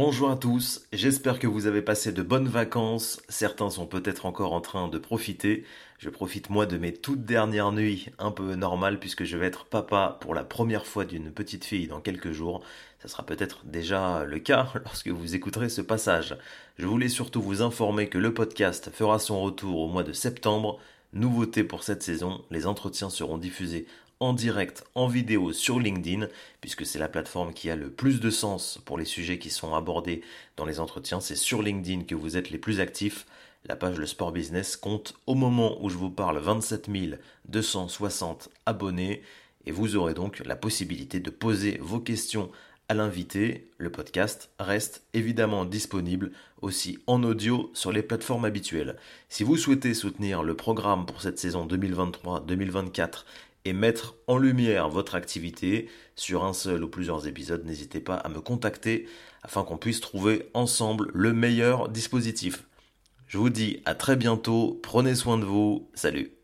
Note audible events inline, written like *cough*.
Bonjour à tous, j'espère que vous avez passé de bonnes vacances, certains sont peut-être encore en train de profiter, je profite moi de mes toutes dernières nuits un peu normales puisque je vais être papa pour la première fois d'une petite fille dans quelques jours, ça sera peut-être déjà le cas *laughs* lorsque vous écouterez ce passage. Je voulais surtout vous informer que le podcast fera son retour au mois de septembre, nouveauté pour cette saison, les entretiens seront diffusés en direct, en vidéo sur LinkedIn, puisque c'est la plateforme qui a le plus de sens pour les sujets qui sont abordés dans les entretiens. C'est sur LinkedIn que vous êtes les plus actifs. La page Le Sport Business compte au moment où je vous parle 27 260 abonnés et vous aurez donc la possibilité de poser vos questions à l'invité. Le podcast reste évidemment disponible aussi en audio sur les plateformes habituelles. Si vous souhaitez soutenir le programme pour cette saison 2023-2024 et mettre en lumière votre activité sur un seul ou plusieurs épisodes, n'hésitez pas à me contacter afin qu'on puisse trouver ensemble le meilleur dispositif. Je vous dis à très bientôt, prenez soin de vous, salut